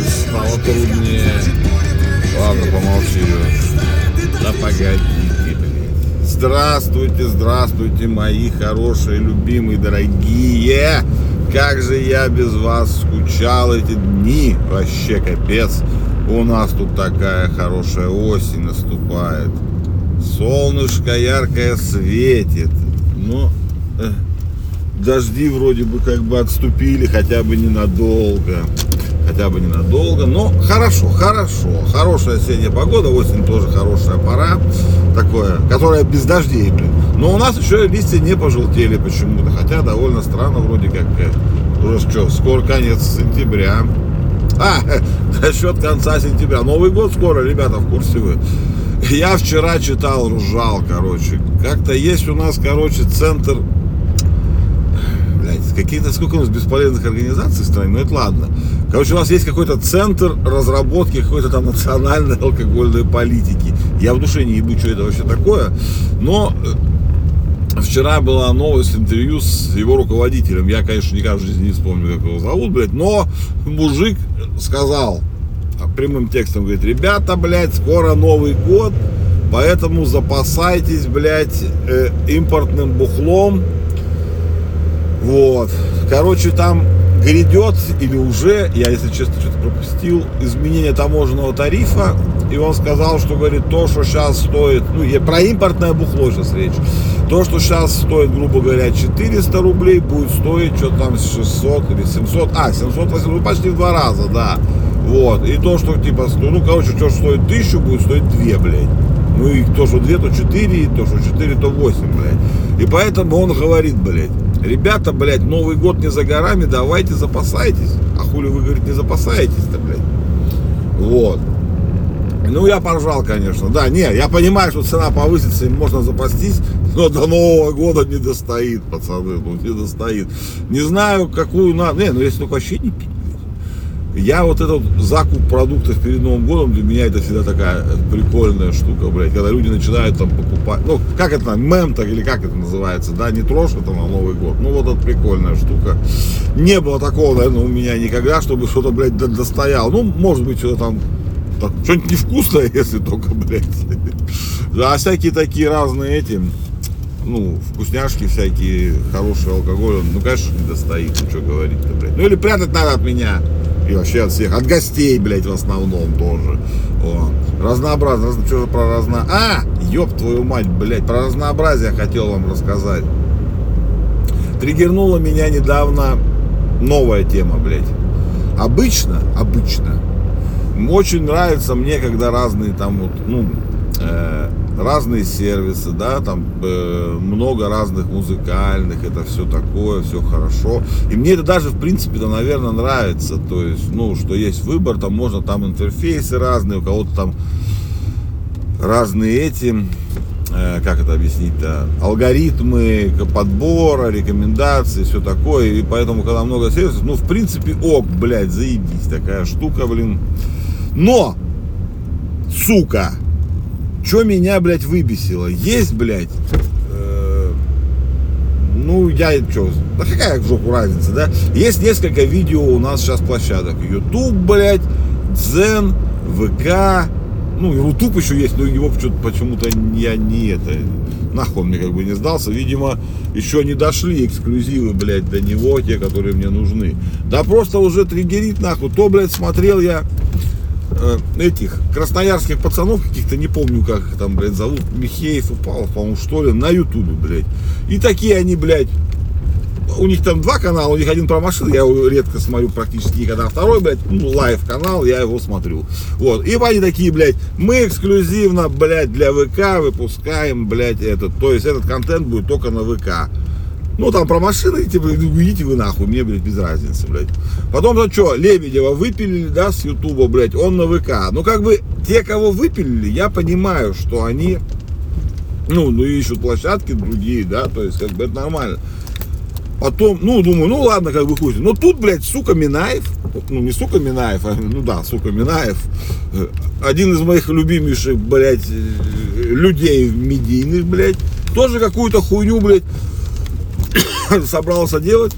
стало труднее. Ладно, помолчи. Да погоди. Здравствуйте, здравствуйте, мои хорошие, любимые, дорогие. Как же я без вас скучал эти дни. Вообще капец. У нас тут такая хорошая осень наступает. Солнышко яркое светит. Ну, э, дожди вроде бы как бы отступили, хотя бы ненадолго. Хотя бы ненадолго. Но хорошо, хорошо. Хорошая осенняя погода. Осень тоже хорошая пора. Такое, которая без дождей, блин. Но у нас еще листья не пожелтели почему-то. Хотя довольно странно вроде как. э, Уже что, скоро конец сентября. А, насчет конца сентября. Новый год скоро, ребята, в курсе вы? Я вчера читал, ржал, короче. Как-то есть у нас, короче, центр блядь, какие-то, сколько у нас бесполезных организаций в стране, ну это ладно. Короче, у нас есть какой-то центр разработки какой-то там национальной алкогольной политики. Я в душе не ебу, что это вообще такое, но э, вчера была новость, интервью с его руководителем. Я, конечно, никогда в жизни не вспомню, как его зовут, блядь, но мужик сказал прямым текстом, говорит, ребята, блядь, скоро Новый год, поэтому запасайтесь, блядь, э, импортным бухлом, вот. Короче, там грядет или уже, я, если честно, что-то пропустил, изменение таможенного тарифа. И он сказал, что, говорит, то, что сейчас стоит, ну, про импортное бухло сейчас речь. То, что сейчас стоит, грубо говоря, 400 рублей, будет стоить что-то там 600 или 700, а, 700, 800, ну, почти в два раза, да. Вот. И то, что, типа, ну, короче, то, что стоит 1000, будет стоить 2, блядь. Ну, и то, что 2, то 4, и то, что 4, то 8, блядь. И поэтому он говорит, блядь, ребята, блядь, Новый год не за горами, давайте запасайтесь. А хули вы, говорит, не запасаетесь-то, блядь. Вот. Ну, я поржал, конечно. Да, не, я понимаю, что цена повысится, и можно запастись, но до Нового года не достоит, пацаны, ну, не достоит. Не знаю, какую надо, не, ну, если только вообще не пить. Я вот этот закуп продуктов перед Новым годом, для меня это всегда такая прикольная штука, блядь, когда люди начинают там покупать, ну, как это, мем так или как это называется, да, не трожь это на Новый год, ну, вот это прикольная штука. Не было такого, наверное, у меня никогда, чтобы что-то, блядь, до- достояло. Ну, может быть, что-то там так, что-нибудь невкусное, если только, блядь. А всякие такие разные эти, ну, вкусняшки всякие, хороший алкоголь, он, ну, конечно, не достоит, ну, что говорить-то, блядь. Ну, или прятать надо от меня. И вообще от всех, от гостей, блядь, в основном тоже. О, разнообразно, раз- что про разно... А, ёб твою мать, блядь, про разнообразие хотел вам рассказать. Триггернула меня недавно новая тема, блядь. Обычно, обычно, очень нравится мне, когда разные там вот, ну, э, разные сервисы, да, там э, много разных музыкальных, это все такое, все хорошо. И мне это даже, в принципе, то, наверное, нравится. То есть, ну, что есть выбор, там можно, там интерфейсы разные, у кого-то там разные эти, э, как это объяснить-то, алгоритмы подбора, рекомендаций, все такое. И поэтому, когда много сервисов, ну, в принципе, ок, блядь, заебись, такая штука, блин. Но, сука, что меня, блядь, выбесило? Есть, блядь, э, ну, я что, да какая в жопу разница, да? Есть несколько видео у нас сейчас площадок. YouTube, блядь, Дзен, ВК, ну, Рутуб еще есть, но его почему-то, я не это, нахуй мне как бы не сдался. Видимо, еще не дошли эксклюзивы, блядь, до него, те, которые мне нужны. Да просто уже триггерит, нахуй. То, блядь, смотрел я э, этих красноярских пацанов каких-то, не помню, как их там, блядь, зовут, Михеев упал, по-моему, что ли, на ютубе, блядь. И такие они, блядь, у них там два канала, у них один про машины, я его редко смотрю практически никогда, а второй, блядь, ну, live канал, я его смотрю. Вот, и они такие, блядь, мы эксклюзивно, блядь, для ВК выпускаем, блядь, этот, то есть этот контент будет только на ВК. Ну, там про машины, типа, ну, идите вы нахуй, мне, блядь, без разницы, блядь. Потом, ну, что, Лебедева выпилили, да, с Ютуба, блядь, он на ВК. Ну, как бы, те, кого выпилили, я понимаю, что они, ну, ну, ищут площадки другие, да, то есть, как бы, это нормально. Потом, ну, думаю, ну ладно, как бы хуй. Но тут, блядь, сука Минаев, ну не сука Минаев, а, ну да, сука Минаев, один из моих любимейших, блядь, людей медийных, блядь, тоже какую-то хуйню, блядь, собрался делать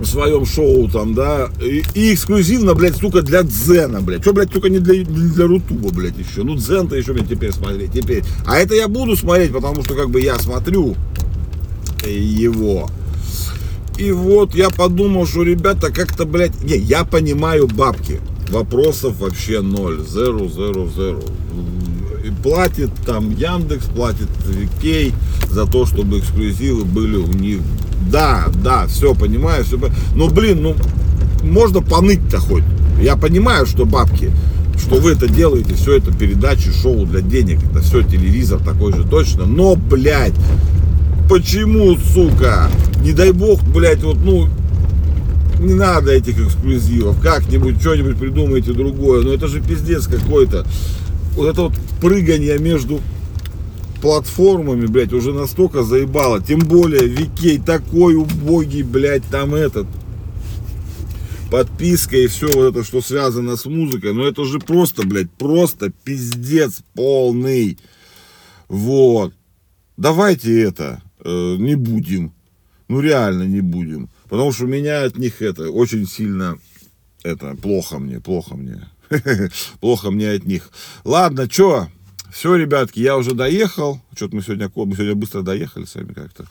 в своем шоу там, да, и, и эксклюзивно, блядь, сука, для Дзена, блядь. Что, блядь, только не для, не для Рутуба, блядь, еще. Ну, Дзен-то еще, блядь, теперь смотреть, теперь. А это я буду смотреть, потому что, как бы, я смотрю его. И вот я подумал, что, ребята, как-то, блядь, не, я понимаю бабки. Вопросов вообще ноль. Зеру, зеру, зеру. Платит там Яндекс, платит Кей за то, чтобы эксклюзивы были у них. Да, да, все понимаю, все. Но, блин, ну, можно поныть-то хоть. Я понимаю, что бабки, что вы это делаете, все это передачи, шоу для денег, это все телевизор такой же точно. Но, блядь, почему, сука? Не дай бог, блядь, вот, ну, не надо этих эксклюзивов. Как-нибудь, что-нибудь придумайте другое. Но это же пиздец какой-то. Вот это вот прыгание между платформами, блядь, уже настолько заебало. Тем более Викей такой убогий, блядь, там этот. Подписка и все вот это, что связано с музыкой. Но это же просто, блядь, просто пиздец полный. Вот. Давайте это э, не будем. Ну реально не будем. Потому что меня от них это очень сильно это плохо мне, плохо мне. плохо мне от них. Ладно, что? Все, ребятки, я уже доехал. Что-то мы сегодня, мы сегодня быстро доехали сами как-то.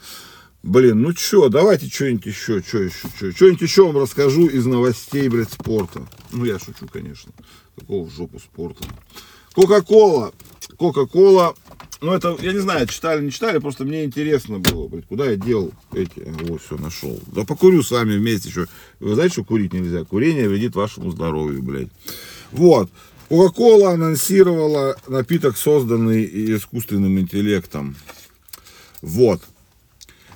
Блин, ну что, давайте что-нибудь еще, что еще, что, что-нибудь еще вам расскажу из новостей, блядь, спорта. Ну, я шучу, конечно. Какого в жопу спорта. Кока-кола. Кока-кола ну, это, я не знаю, читали, не читали, просто мне интересно было, блядь, куда я дел эти, вот, все, нашел. Да покурю с вами вместе еще. Вы знаете, что курить нельзя? Курение вредит вашему здоровью, блядь. Вот. Кока-кола анонсировала напиток, созданный искусственным интеллектом. Вот.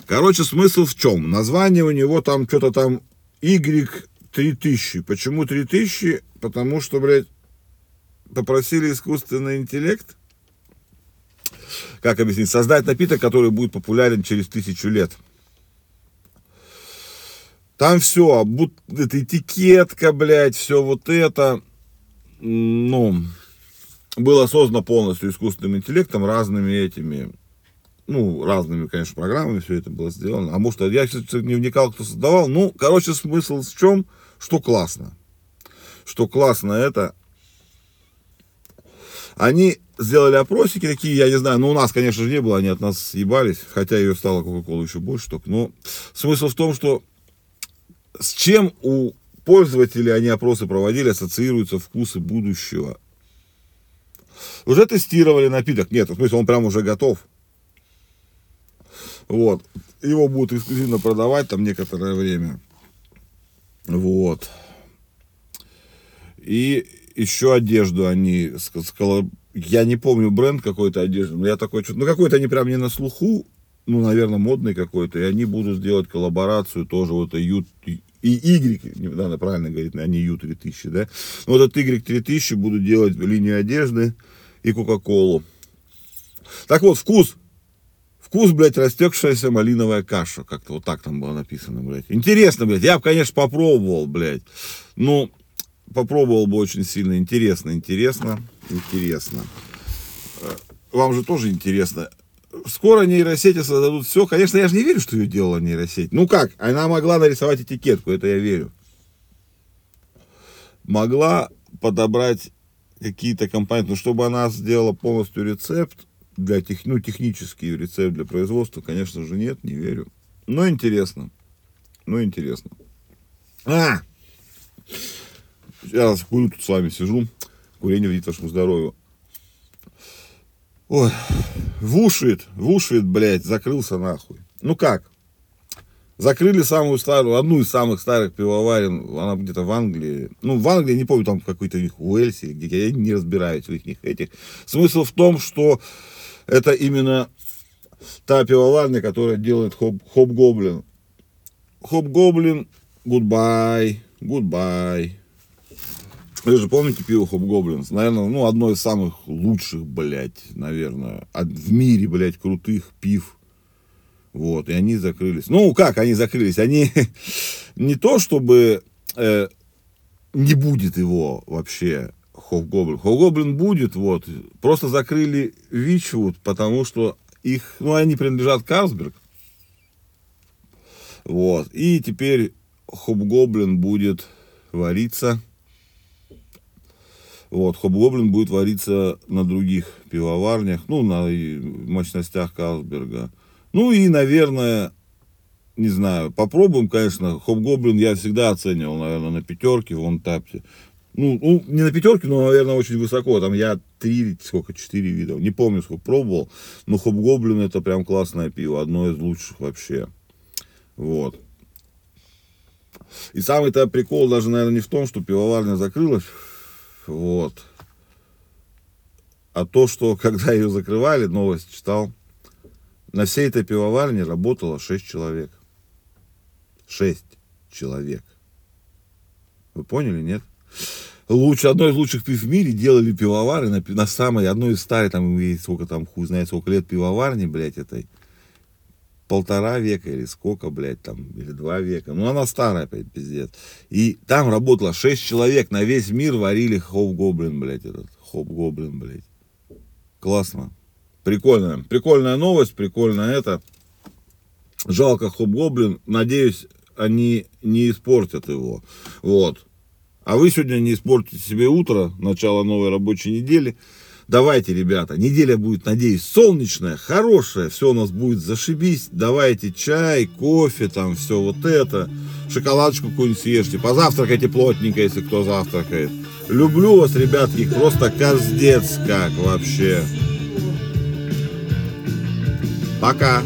Короче, смысл в чем? Название у него там что-то там Y3000. Почему 3000? Потому что, блядь, попросили искусственный интеллект как объяснить, создать напиток, который будет популярен через тысячу лет. Там все, это этикетка, блядь, все вот это, ну, было создано полностью искусственным интеллектом, разными этими, ну, разными, конечно, программами все это было сделано. А может, я кстати, не вникал, кто создавал. Ну, короче, смысл в чем? Что классно. Что классно это, они сделали опросики такие, я не знаю, ну у нас, конечно же, не было, они от нас съебались, хотя ее стало Кока-Кола еще больше только. Но смысл в том, что с чем у пользователей они опросы проводили, ассоциируются вкусы будущего. Уже тестировали напиток. Нет, в смысле, он прям уже готов. Вот. Его будут эксклюзивно продавать там некоторое время. Вот. И еще одежду они сказала, я не помню бренд какой-то одежды, но я такой что ну какой-то они прям не на слуху, ну, наверное, модный какой-то, и они будут сделать коллаборацию тоже, вот это Ю, и Y, надо правильно говорить, а не Ю-3000, да, но вот этот Y-3000 будут делать линию одежды и Кока-Колу. Так вот, вкус, вкус, блядь, растекшаяся малиновая каша, как-то вот так там было написано, блядь. Интересно, блядь, я бы, конечно, попробовал, блядь, ну, попробовал бы очень сильно. Интересно, интересно, интересно. Э, вам же тоже интересно. Скоро нейросети создадут все. Конечно, я же не верю, что ее делала нейросеть. Ну как? Она могла нарисовать этикетку, это я верю. Могла подобрать какие-то компоненты, но чтобы она сделала полностью рецепт, для тех, ну, технический рецепт для производства, конечно же, нет, не верю. Но интересно. Ну, интересно. А! Я курю тут с вами сижу. Курение вредит вашему здоровью. Ой, вушает, вушает, блядь, закрылся нахуй. Ну как? Закрыли самую старую, одну из самых старых пивоварен, она где-то в Англии. Ну, в Англии, не помню, там какой-то у них Уэльсе, где я не разбираюсь в их этих. Смысл в том, что это именно та пивоварня, которая делает Hobgoblin. Hobgoblin, goodbye, goodbye. Вы же помните пиво Hobgoblins? Наверное, ну, одно из самых лучших, блядь, наверное, в мире, блядь, крутых пив. Вот, и они закрылись. Ну, как они закрылись? Они не то, чтобы э, не будет его вообще Хофгоблин. Хофгоблин будет, вот. Просто закрыли Вичвуд, потому что их, ну, они принадлежат Карлсберг. Вот. И теперь Хобгоблин будет вариться. Вот, Хобгоблин будет вариться на других пивоварнях, ну, на мощностях Карлсберга. Ну и, наверное, не знаю, попробуем, конечно. Хобгоблин я всегда оценивал, наверное, на пятерке, вон тапте. Ну, ну, не на пятерке, но, наверное, очень высоко. Там я три, сколько, четыре видел. Не помню, сколько пробовал. Но Хобгоблин это прям классное пиво. Одно из лучших вообще. Вот. И самый-то прикол даже, наверное, не в том, что пивоварня закрылась. Вот. А то, что когда ее закрывали, новость читал, на всей этой пивоварне работало 6 человек. 6 человек. Вы поняли, нет? Лучше, одно из лучших пив в мире делали пивовары на, на самой, одной из старой, там, сколько там, хуй знает, сколько лет пивоварни, блядь, этой. Полтора века или сколько, блядь, там, или два века. Ну, она старая, опять, пиздец. И там работало 6 человек, на весь мир варили хоп-гоблин, блядь, этот, хоп-гоблин, блядь. Классно. Прикольная, прикольная новость, прикольно это. Жалко Хоб-Гоблин. Надеюсь, они не испортят его. Вот. А вы сегодня не испортите себе утро, начало новой рабочей недели. Давайте, ребята, неделя будет, надеюсь, солнечная, хорошая, все у нас будет зашибись. Давайте чай, кофе, там все вот это. Шоколадочку какую-нибудь съешьте, позавтракайте плотненько, если кто завтракает. Люблю вас, ребятки, просто каздец как вообще. Пока.